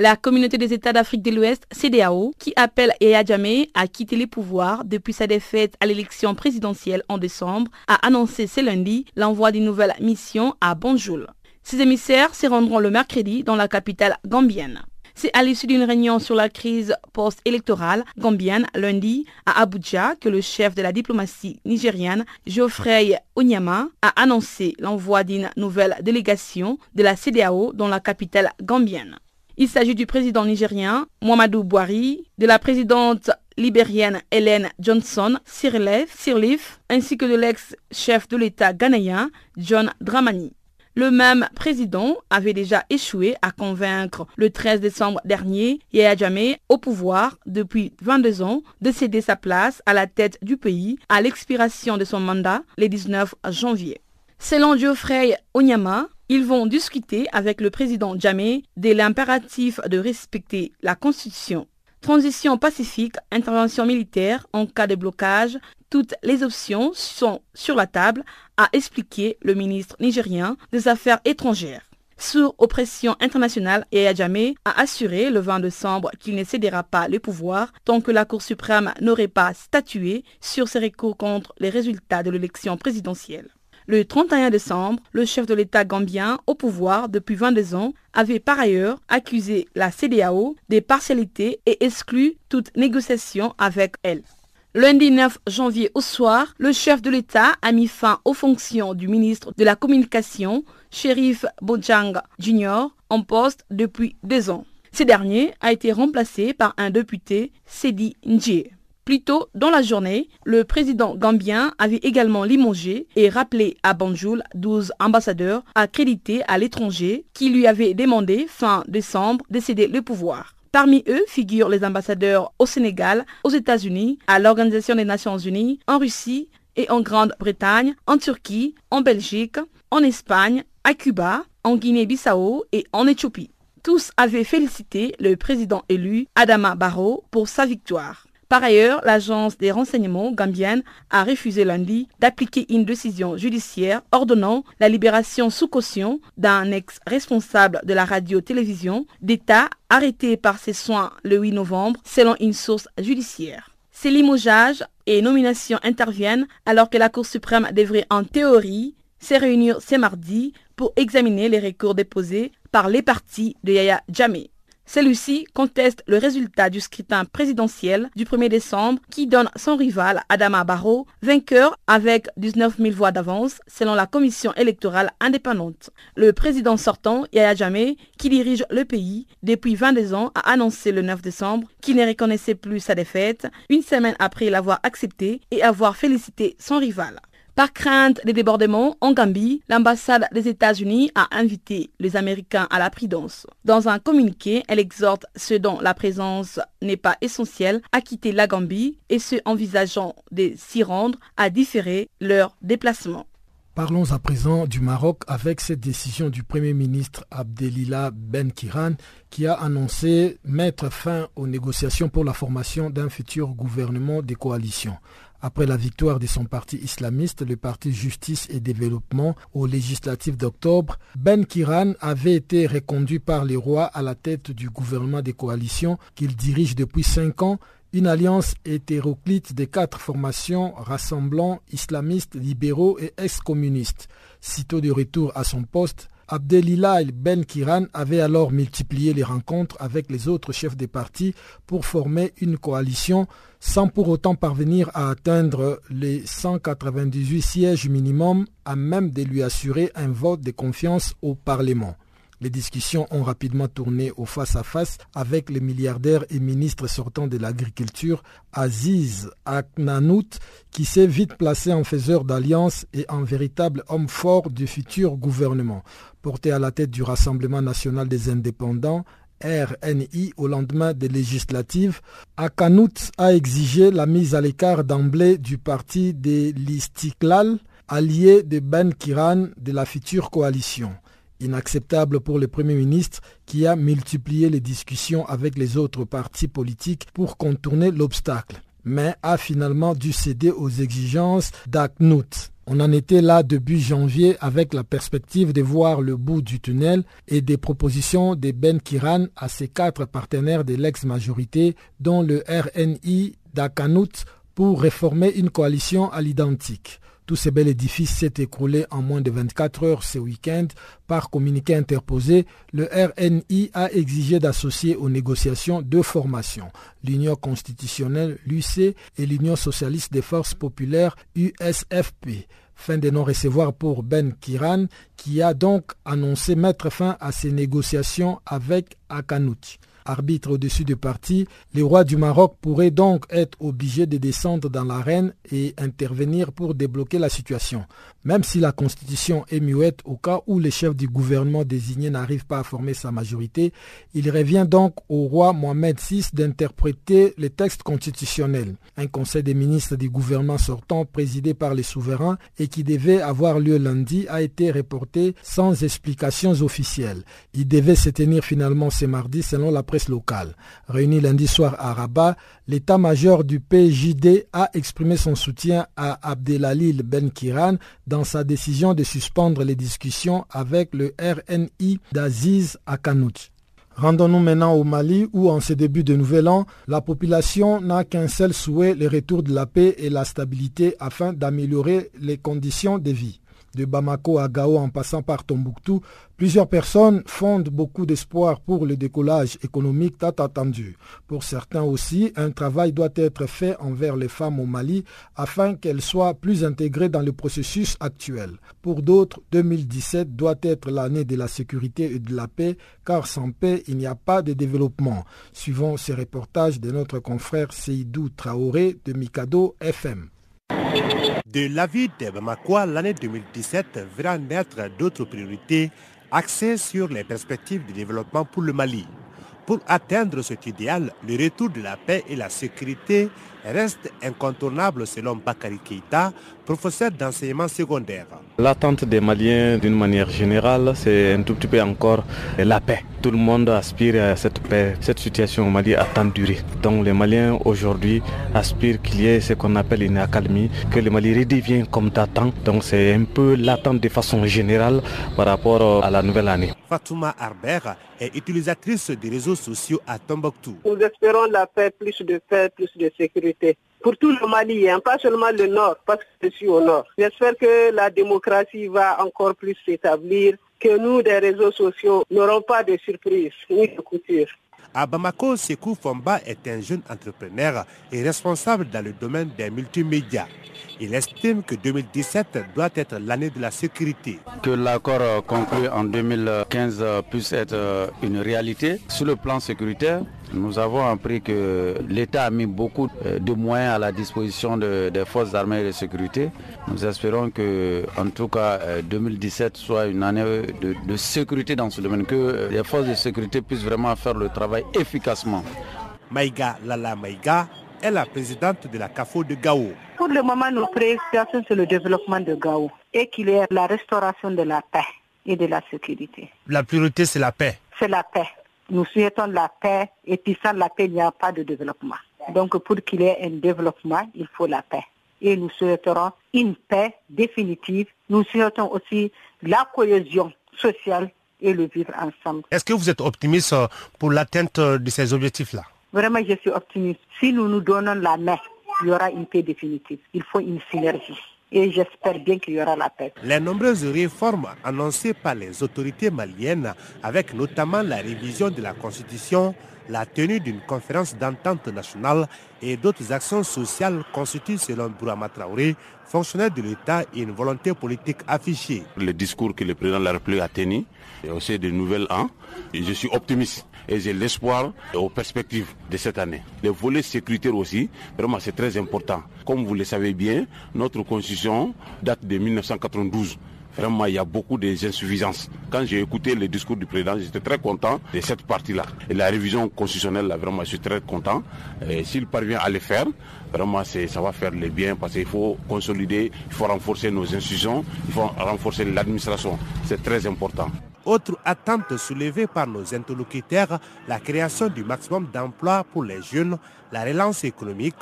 La communauté des États d'Afrique de l'Ouest, CDAO, qui appelle Yaya à quitter les pouvoirs depuis sa défaite à l'élection présidentielle en décembre, a annoncé ce lundi l'envoi d'une nouvelle mission à Banjul. Ces émissaires se rendront le mercredi dans la capitale gambienne. C'est à l'issue d'une réunion sur la crise post-électorale gambienne lundi à Abuja que le chef de la diplomatie nigériane, Geoffrey Onyama, a annoncé l'envoi d'une nouvelle délégation de la CDAO dans la capitale gambienne. Il s'agit du président nigérien Muhammadu Buhari, de la présidente libérienne Hélène Johnson Sirleaf, ainsi que de l'ex-chef de l'État ghanéen John Dramani. Le même président avait déjà échoué à convaincre le 13 décembre dernier Yaya Jammeh au pouvoir depuis 22 ans de céder sa place à la tête du pays à l'expiration de son mandat le 19 janvier. Selon Geoffrey Onyama, ils vont discuter avec le président Jammeh de l'impératif de respecter la Constitution. Transition pacifique, intervention militaire en cas de blocage, toutes les options sont sur la table, a expliqué le ministre nigérien des Affaires étrangères. Sous oppression internationale, Yaya Jammeh a assuré le 20 décembre qu'il ne cédera pas le pouvoir tant que la Cour suprême n'aurait pas statué sur ses recours contre les résultats de l'élection présidentielle. Le 31 décembre, le chef de l'État gambien au pouvoir depuis 22 ans avait par ailleurs accusé la CDAO des partialités et exclu toute négociation avec elle. Lundi 9 janvier au soir, le chef de l'État a mis fin aux fonctions du ministre de la Communication, Shérif Bojang Jr., en poste depuis deux ans. Ce dernier a été remplacé par un député, Sedi. Plus tôt dans la journée, le président gambien avait également limogé et rappelé à Banjul 12 ambassadeurs accrédités à l'étranger qui lui avaient demandé fin décembre de céder le pouvoir. Parmi eux figurent les ambassadeurs au Sénégal, aux États-Unis, à l'Organisation des Nations Unies, en Russie et en Grande-Bretagne, en Turquie, en Belgique, en Espagne, à Cuba, en Guinée-Bissau et en Éthiopie. Tous avaient félicité le président élu, Adama Barrow, pour sa victoire. Par ailleurs, l'agence des renseignements gambienne a refusé lundi d'appliquer une décision judiciaire ordonnant la libération sous caution d'un ex-responsable de la radio-télévision d'État arrêté par ses soins le 8 novembre selon une source judiciaire. Ces limogeages et nominations interviennent alors que la Cour suprême devrait en théorie se réunir ce mardi pour examiner les recours déposés par les partis de Yaya Djamé. Celui-ci conteste le résultat du scrutin présidentiel du 1er décembre qui donne son rival Adama Barrow vainqueur avec 19 000 voix d'avance selon la commission électorale indépendante. Le président sortant, Yaya Jammeh, qui dirige le pays depuis 22 ans, a annoncé le 9 décembre qu'il ne reconnaissait plus sa défaite une semaine après l'avoir accepté et avoir félicité son rival. Par crainte des débordements en Gambie, l'ambassade des États-Unis a invité les Américains à la prudence. Dans un communiqué, elle exhorte ceux dont la présence n'est pas essentielle à quitter la Gambie et ceux envisageant de s'y rendre à différer leur déplacement. Parlons à présent du Maroc avec cette décision du Premier ministre Abdelila Ben Kiran qui a annoncé mettre fin aux négociations pour la formation d'un futur gouvernement de coalition. Après la victoire de son parti islamiste, le parti Justice et Développement, au législatif d'octobre, Ben Kiran avait été reconduit par les rois à la tête du gouvernement des coalitions qu'il dirige depuis cinq ans, une alliance hétéroclite des quatre formations rassemblant islamistes, libéraux et ex-communistes. Sitôt de retour à son poste, Abdelillah Ben Kiran avait alors multiplié les rencontres avec les autres chefs des partis pour former une coalition sans pour autant parvenir à atteindre les 198 sièges minimum à même de lui assurer un vote de confiance au Parlement. Les discussions ont rapidement tourné au face-à-face avec le milliardaire et ministre sortant de l'Agriculture, Aziz Aknanout, qui s'est vite placé en faiseur d'alliance et en véritable homme fort du futur gouvernement. Porté à la tête du Rassemblement national des indépendants, RNI au lendemain des législatives, Akanout a exigé la mise à l'écart d'emblée du parti de l'Istiklal, allié de Ben Kiran de la future coalition. Inacceptable pour le Premier ministre qui a multiplié les discussions avec les autres partis politiques pour contourner l'obstacle, mais a finalement dû céder aux exigences d'Aknout. On en était là début janvier avec la perspective de voir le bout du tunnel et des propositions de Ben Kiran à ses quatre partenaires de l'ex-majorité, dont le RNI d'Akanout, pour réformer une coalition à l'identique. Tout ce bel édifice s'est écroulé en moins de 24 heures ce week-end. Par communiqué interposé, le RNI a exigé d'associer aux négociations deux formations, l'Union constitutionnelle, l'UC, et l'Union socialiste des forces populaires, USFP. Fin de non-recevoir pour Ben Kiran, qui a donc annoncé mettre fin à ces négociations avec Akanouti arbitre au-dessus du parti, les rois du Maroc pourraient donc être obligés de descendre dans l'arène et intervenir pour débloquer la situation. Même si la constitution est muette au cas où le chef du gouvernement désigné n'arrive pas à former sa majorité, il revient donc au roi Mohamed VI d'interpréter les textes constitutionnels. Un conseil des ministres du gouvernement sortant présidé par les souverains et qui devait avoir lieu lundi a été reporté sans explications officielles. Il devait se tenir finalement ce mardi selon la locale. Réuni lundi soir à Rabat, l'état-major du PJD a exprimé son soutien à Abdelalil Ben Kiran dans sa décision de suspendre les discussions avec le RNI d'Aziz Akanout. Rendons-nous maintenant au Mali où, en ce début de nouvel an, la population n'a qu'un seul souhait, le retour de la paix et la stabilité afin d'améliorer les conditions de vie de Bamako à Gao en passant par Tombouctou, plusieurs personnes fondent beaucoup d'espoir pour le décollage économique tant attendu. Pour certains aussi, un travail doit être fait envers les femmes au Mali afin qu'elles soient plus intégrées dans le processus actuel. Pour d'autres, 2017 doit être l'année de la sécurité et de la paix, car sans paix, il n'y a pas de développement. Suivant ce reportage de notre confrère Seydou Traoré de Mikado FM. De l'avis de Bamako, l'année 2017 verra naître d'autres priorités axées sur les perspectives de développement pour le Mali. Pour atteindre cet idéal, le retour de la paix et la sécurité reste incontournable selon Bakari Keita, professeur d'enseignement secondaire. L'attente des Maliens d'une manière générale, c'est un tout petit peu encore la paix. Tout le monde aspire à cette paix. Cette situation au Mali a tant duré. Donc les Maliens aujourd'hui aspirent qu'il y ait ce qu'on appelle une accalmie, que le Mali redevienne comme d'attente. Donc c'est un peu l'attente de façon générale par rapport à la nouvelle année. Fatouma Arber est utilisatrice des réseaux sociaux à Tombouctou. Nous espérons la paix, plus de paix, plus de sécurité pour tout le Mali, hein, pas seulement le nord, parce que je suis au nord. J'espère que la démocratie va encore plus s'établir, que nous, des réseaux sociaux, n'aurons pas de surprises ni de couture. À Bamako, Sekou Fomba est un jeune entrepreneur et responsable dans le domaine des multimédias. Il estime que 2017 doit être l'année de la sécurité. Que l'accord conclu en 2015 puisse être une réalité sur le plan sécuritaire. Nous avons appris que l'État a mis beaucoup de moyens à la disposition des forces armées et de sécurité. Nous espérons que, en tout cas, 2017 soit une année de, de sécurité dans ce domaine, que les forces de sécurité puissent vraiment faire le travail efficacement. Maïga Lala Maïga est la présidente de la CAFO de Gao. Pour le moment, nos préoccupations, c'est le développement de Gao et qu'il y ait la restauration de la paix et de la sécurité. La priorité, c'est la paix. C'est la paix. Nous souhaitons la paix et puis sans la paix, il n'y a pas de développement. Donc pour qu'il y ait un développement, il faut la paix. Et nous souhaiterons une paix définitive. Nous souhaitons aussi la cohésion sociale et le vivre ensemble. Est-ce que vous êtes optimiste pour l'atteinte de ces objectifs-là? Vraiment, je suis optimiste. Si nous nous donnons la main, il y aura une paix définitive. Il faut une synergie. Et j'espère bien qu'il y aura la paix. Les nombreuses réformes annoncées par les autorités maliennes, avec notamment la révision de la Constitution, la tenue d'une conférence d'entente nationale et d'autres actions sociales constituent, selon Bourama Traoré, fonctionnaire de l'État, une volonté politique affichée. Le discours que le président de la République a tenu, et aussi de nouvel an, et je suis optimiste et j'ai l'espoir aux perspectives de cette année. Le volet sécuritaire aussi, vraiment c'est très important. Comme vous le savez bien, notre constitution date de 1992. Vraiment, il y a beaucoup d'insuffisances. Quand j'ai écouté le discours du président, j'étais très content de cette partie-là. Et la révision constitutionnelle, là, vraiment, je suis très content. S'il parvient à le faire, vraiment, ça va faire le bien parce qu'il faut consolider, il faut renforcer nos institutions, il faut renforcer l'administration. C'est très important. Autre attente soulevée par nos interlocuteurs, la création du maximum d'emplois pour les jeunes, la relance économique,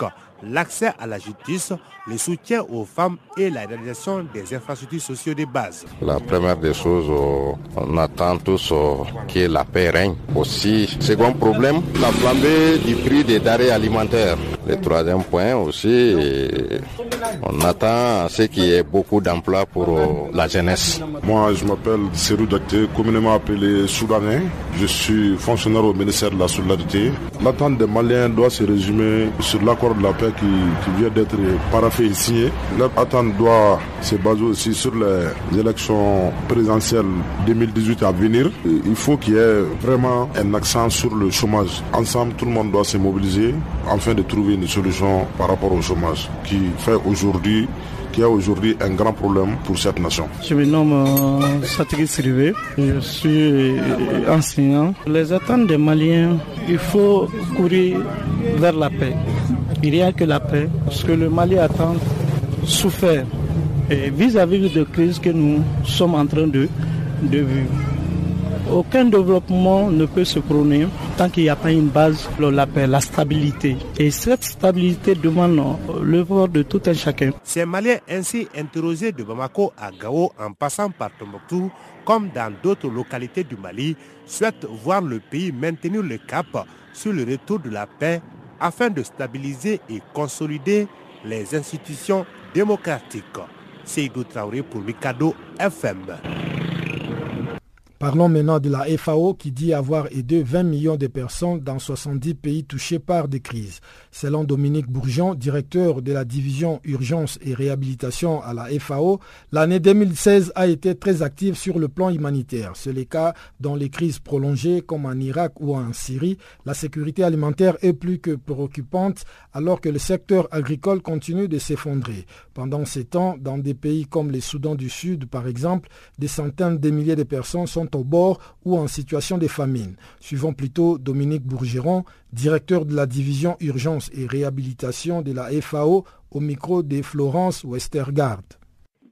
l'accès à la justice, le soutien aux femmes et la réalisation des infrastructures sociales de base. La première des choses, on attend tous que la paix règne. Aussi, second problème, la flambée du prix des denrées alimentaires. Le troisième point aussi, on attend ce qu'il y ait beaucoup d'emplois pour la jeunesse. Moi, je m'appelle Serou communément appelé Soudanais. Je suis fonctionnaire au ministère de la Solidarité. L'attente des Maliens doit se sur l'accord de la paix qui, vient d'être paraffé et signé. L'attente doit se baser aussi sur les élections présidentielles 2018 à venir. Il faut qu'il y ait vraiment un accent sur le chômage. Ensemble, tout le monde doit se mobiliser afin de trouver une solution par rapport au chômage qui fait aujourd'hui qui a aujourd'hui un grand problème pour cette nation. Je me nomme euh, Satri Srivé, je suis enseignant. Les attentes des Maliens, il faut courir vers la paix. Il n'y a que la paix, parce que le Mali attend souffert vis-à-vis de crise que nous sommes en train de, de vivre. Aucun développement ne peut se prôner tant qu'il n'y a pas une base, la paix, la stabilité. Et cette stabilité demande l'œuvre de tout un chacun. Ces Maliens ainsi interrogés de Bamako à Gao en passant par Tombouctou, comme dans d'autres localités du Mali, souhaitent voir le pays maintenir le cap sur le retour de la paix afin de stabiliser et consolider les institutions démocratiques. Seydou Traoré pour Mikado FM. Parlons maintenant de la FAO qui dit avoir aidé 20 millions de personnes dans 70 pays touchés par des crises. Selon Dominique Bourgeon, directeur de la division urgence et réhabilitation à la FAO, l'année 2016 a été très active sur le plan humanitaire. C'est le cas dans les crises prolongées comme en Irak ou en Syrie. La sécurité alimentaire est plus que préoccupante alors que le secteur agricole continue de s'effondrer. Pendant ces temps, dans des pays comme les Soudan du Sud par exemple, des centaines de milliers de personnes sont au bord ou en situation de famine. Suivons plutôt Dominique Bourgeron, directeur de la division urgence et réhabilitation de la FAO, au micro de Florence Westergaard.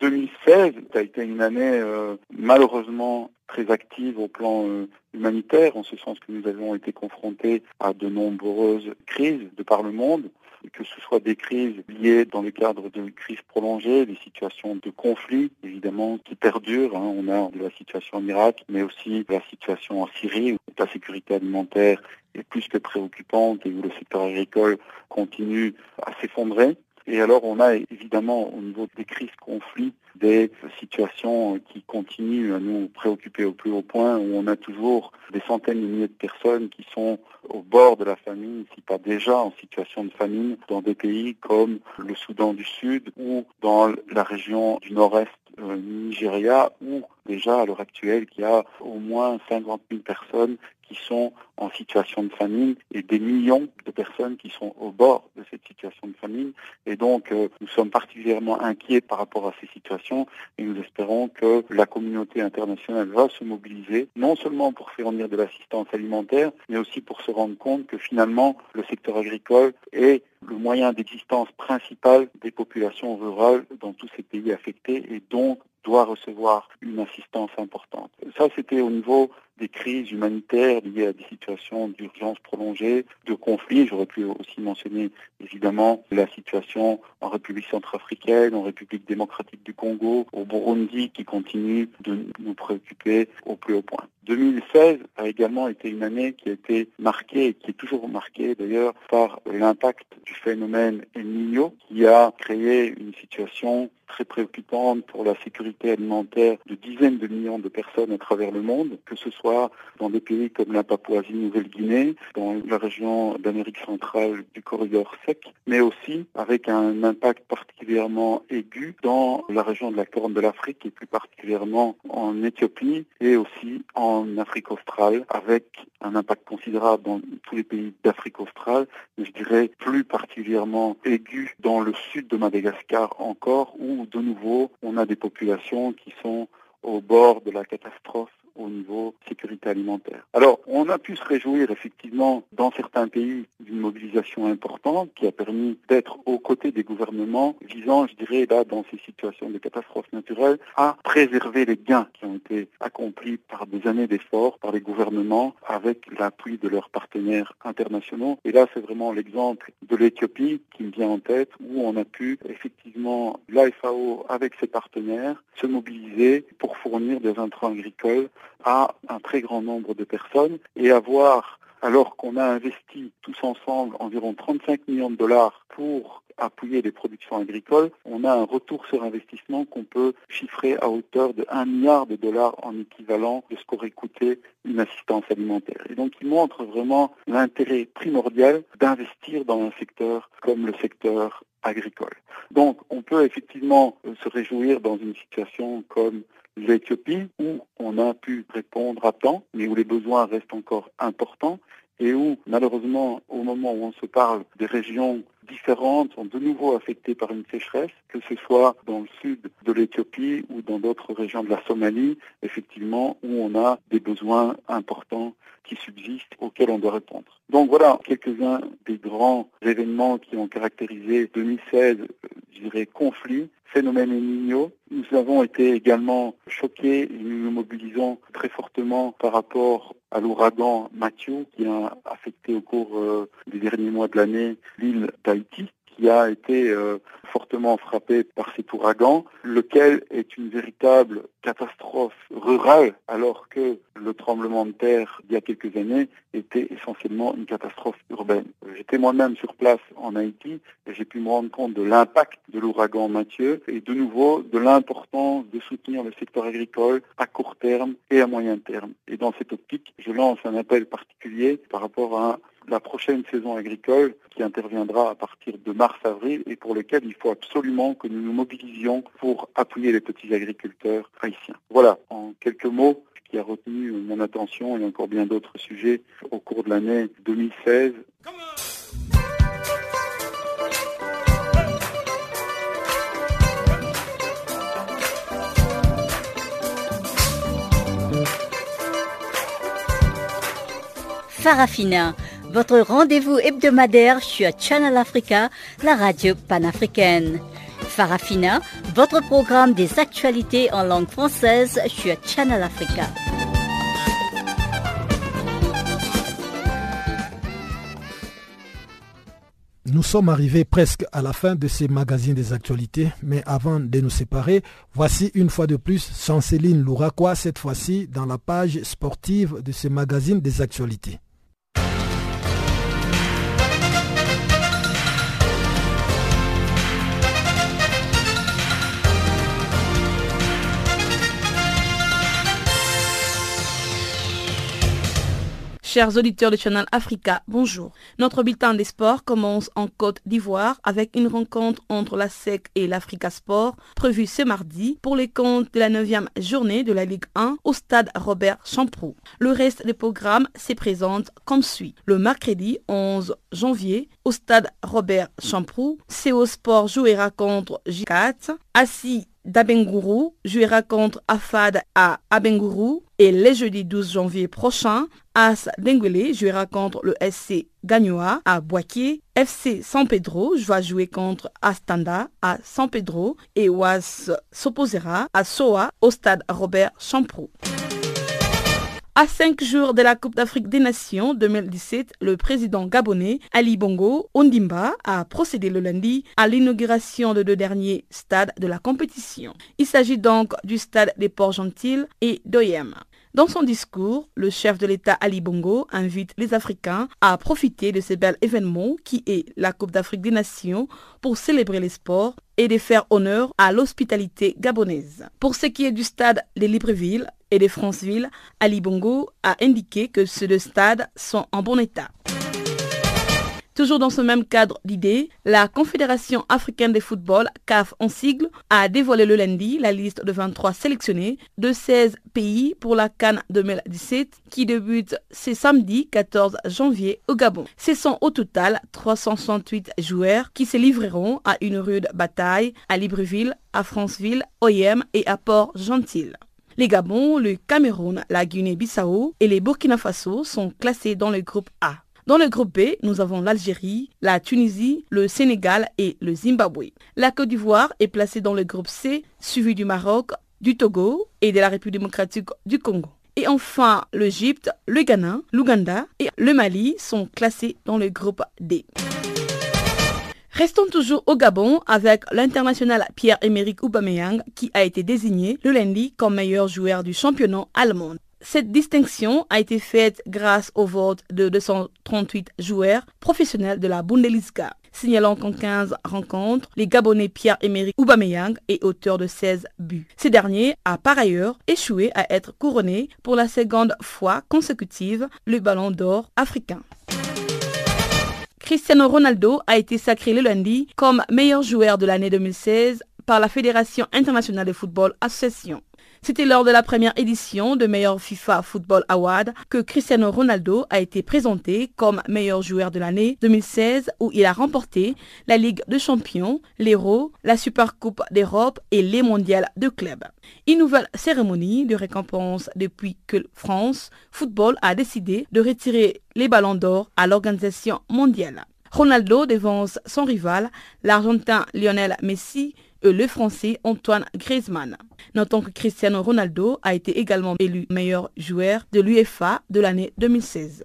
2016 a été une année euh, malheureusement très active au plan euh, humanitaire, en ce sens que nous avons été confrontés à de nombreuses crises de par le monde, que ce soit des crises liées dans le cadre de crises prolongées, des situations de conflit, évidemment, qui perdurent. Hein. On a de la situation en Irak, mais aussi la situation en Syrie, où la sécurité alimentaire est plus que préoccupante et où le secteur agricole continue à s'effondrer. Et alors on a évidemment au niveau des crises conflits des situations qui continuent à nous préoccuper au plus haut point, où on a toujours des centaines de milliers de personnes qui sont au bord de la famine, si pas déjà en situation de famine, dans des pays comme le Soudan du Sud ou dans la région du nord-est euh, Nigeria, où déjà à l'heure actuelle, il y a au moins 50 000 personnes qui sont en situation de famine et des millions de personnes qui sont au bord de cette situation de famine. Et donc, euh, nous sommes particulièrement inquiets par rapport à ces situations et nous espérons que la communauté internationale va se mobiliser, non seulement pour fournir de l'assistance alimentaire, mais aussi pour se rendre compte que finalement, le secteur agricole est le moyen d'existence principal des populations rurales dans tous ces pays affectés et donc doit recevoir une assistance importante. Ça, c'était au niveau des crises humanitaires liées à des situations d'urgence prolongée, de conflits. J'aurais pu aussi mentionner évidemment la situation en République centrafricaine, en République démocratique du Congo, au Burundi qui continue de nous préoccuper au plus haut point. 2016 a également été une année qui a été marquée, qui est toujours marquée d'ailleurs, par l'impact du phénomène El Niño, qui a créé une situation très préoccupante pour la sécurité alimentaire de dizaines de millions de personnes à travers le monde, que ce soit dans des pays comme la Papouasie-Nouvelle-Guinée, dans la région d'Amérique centrale du corridor sec, mais aussi avec un impact particulièrement aigu dans la région de la Corne de l'Afrique et plus particulièrement en Éthiopie et aussi en Afrique australe, avec un impact considérable dans tous les pays d'Afrique australe, mais je dirais plus particulièrement aigu dans le sud de Madagascar encore, où de nouveau on a des populations qui sont au bord de la catastrophe au niveau sécurité alimentaire. Alors, on a pu se réjouir effectivement dans certains pays d'une mobilisation importante qui a permis d'être aux côtés des gouvernements visant, je dirais, là, dans ces situations de catastrophes naturelles, à préserver les gains qui ont été accomplis par des années d'efforts par les gouvernements avec l'appui de leurs partenaires internationaux. Et là, c'est vraiment l'exemple de l'Éthiopie qui me vient en tête où on a pu effectivement, l'AFAO avec ses partenaires, se mobiliser pour fournir des intrants agricoles à un très grand nombre de personnes et avoir, alors qu'on a investi tous ensemble environ 35 millions de dollars pour appuyer les productions agricoles, on a un retour sur investissement qu'on peut chiffrer à hauteur de 1 milliard de dollars en équivalent de ce qu'aurait coûté une assistance alimentaire. Et donc il montre vraiment l'intérêt primordial d'investir dans un secteur comme le secteur agricole. Donc on peut effectivement se réjouir dans une situation comme l'Éthiopie, où on a pu répondre à temps, mais où les besoins restent encore importants, et où, malheureusement, au moment où on se parle, des régions différentes sont de nouveau affectées par une sécheresse, que ce soit dans le sud de l'Éthiopie ou dans d'autres régions de la Somalie, effectivement, où on a des besoins importants qui subsistent auxquels on doit répondre. Donc voilà quelques-uns des grands événements qui ont caractérisé 2016, je dirais, conflit, phénomène El Nous avons été également choqués et nous nous mobilisons très fortement par rapport à l'ouragan Mathieu qui a affecté au cours euh, des derniers mois de l'année l'île d'Haïti qui a été euh, fortement frappé par cet ouragan, lequel est une véritable catastrophe rurale, alors que le tremblement de terre il y a quelques années était essentiellement une catastrophe urbaine. J'étais moi-même sur place en Haïti et j'ai pu me rendre compte de l'impact de l'ouragan Mathieu et de nouveau de l'importance de soutenir le secteur agricole à court terme et à moyen terme. Et dans cette optique, je lance un appel particulier par rapport à la prochaine saison agricole qui interviendra à partir de mars-avril et pour lequel il faut absolument que nous nous mobilisions pour appuyer les petits agriculteurs haïtiens. Voilà, en quelques mots, ce qui a retenu mon attention et encore bien d'autres sujets au cours de l'année 2016. Farafina, votre rendez-vous hebdomadaire sur Channel Africa, la radio panafricaine. Farafina, votre programme des actualités en langue française sur Channel Africa. Nous sommes arrivés presque à la fin de ces magazines des actualités, mais avant de nous séparer, voici une fois de plus Chanceline Louraquois, cette fois-ci dans la page sportive de ce magazine des actualités. Chers auditeurs de Channel Africa, bonjour. Notre bulletin des sports commence en Côte d'Ivoire avec une rencontre entre la SEC et l'Africa Sport prévue ce mardi pour les comptes de la 9e journée de la Ligue 1 au stade Robert Champroux. Le reste des programmes se présente comme suit. Le mercredi 11 janvier, au stade Robert Champroux, CO Sport jouera contre J4, Assis d'Abengourou jouera contre Afad à Abengourou et le jeudi 12 janvier prochain, As Denguele jouera contre le SC Gagnoa à Boaké, FC San Pedro va jouer contre Astanda à San Pedro et Was s'opposera à Soa au stade Robert Champroux. À cinq jours de la Coupe d'Afrique des Nations 2017, le président gabonais Ali Bongo Ondimba a procédé le lundi à l'inauguration de deux derniers stades de la compétition. Il s'agit donc du stade des Ports-Gentils et d'Oyem. Dans son discours, le chef de l'État Ali Bongo invite les Africains à profiter de ce bel événement qui est la Coupe d'Afrique des Nations pour célébrer les sports et de faire honneur à l'hospitalité gabonaise. Pour ce qui est du stade de Libreville, et de Franceville, Ali Bongo a indiqué que ces deux stades sont en bon état. Toujours dans ce même cadre d'idées, la Confédération africaine de football, CAF en sigle, a dévoilé le lundi la liste de 23 sélectionnés de 16 pays pour la Cannes 2017 qui débute ce samedi 14 janvier au Gabon. Ce sont au total 368 joueurs qui se livreront à une rude bataille à Libreville, à Franceville, Oyem et à Port-Gentil. Les Gabon, le Cameroun, la Guinée-Bissau et les Burkina Faso sont classés dans le groupe A. Dans le groupe B, nous avons l'Algérie, la Tunisie, le Sénégal et le Zimbabwe. La Côte d'Ivoire est placée dans le groupe C, suivi du Maroc, du Togo et de la République démocratique du Congo. Et enfin, l'Égypte, le Ghana, l'Ouganda et le Mali sont classés dans le groupe D. Restons toujours au Gabon avec l'international Pierre-Emerick Aubameyang qui a été désigné le lundi comme meilleur joueur du championnat allemand. Cette distinction a été faite grâce au vote de 238 joueurs professionnels de la Bundesliga. Signalant qu'en 15 rencontres, les Gabonais Pierre-Emerick Aubameyang est auteur de 16 buts. Ce dernier a par ailleurs échoué à être couronné pour la seconde fois consécutive le ballon d'or africain. Cristiano Ronaldo a été sacré le lundi comme meilleur joueur de l'année 2016 par la Fédération internationale de football Association. C'était lors de la première édition de meilleur FIFA Football Award que Cristiano Ronaldo a été présenté comme meilleur joueur de l'année 2016 où il a remporté la Ligue de Champions, l'Euro, la Supercoupe d'Europe et les mondiales de clubs. Une nouvelle cérémonie de récompense depuis que France Football a décidé de retirer les ballons d'or à l'organisation mondiale. Ronaldo devance son rival, l'Argentin Lionel Messi, le Français Antoine Griezmann. Notons que Cristiano Ronaldo a été également élu meilleur joueur de l'UEFA de l'année 2016.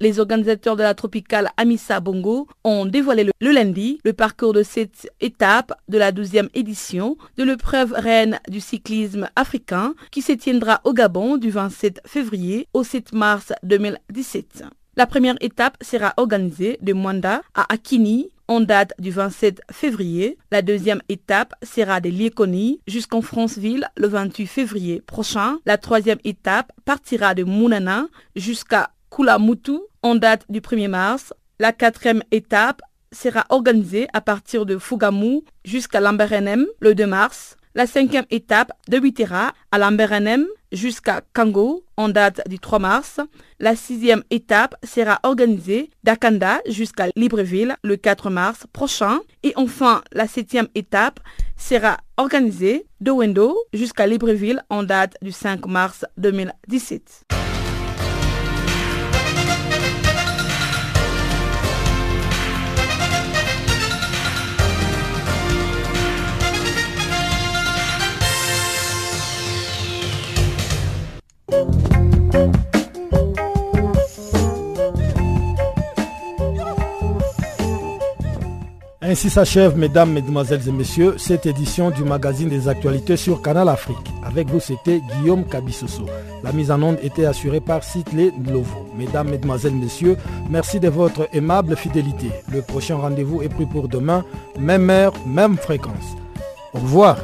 Les organisateurs de la tropicale Amissa Bongo ont dévoilé le, lundi le parcours de cette étape de la 12e édition de l'épreuve reine du cyclisme africain qui se tiendra au Gabon du 27 février au 7 mars 2017. La première étape sera organisée de Mwanda à Akini en date du 27 février. La deuxième étape sera de Liekoni jusqu'en Franceville le 28 février prochain. La troisième étape partira de Mounana jusqu'à Kulamutu en date du 1er mars. La quatrième étape sera organisée à partir de Fugamu jusqu'à Lamberenem le 2 mars. La cinquième étape débutera à Lamberenem jusqu'à Kango en date du 3 mars. La sixième étape sera organisée d'Akanda jusqu'à Libreville le 4 mars prochain. Et enfin, la septième étape sera organisée de Wendo jusqu'à Libreville en date du 5 mars 2017. Ainsi s'achève, mesdames, mesdemoiselles et messieurs, cette édition du magazine des actualités sur Canal Afrique. Avec vous, c'était Guillaume Kabissoso. La mise en onde était assurée par Sitley Lovo. Mesdames, mesdemoiselles, messieurs, merci de votre aimable fidélité. Le prochain rendez-vous est pris pour demain, même heure, même fréquence. Au revoir.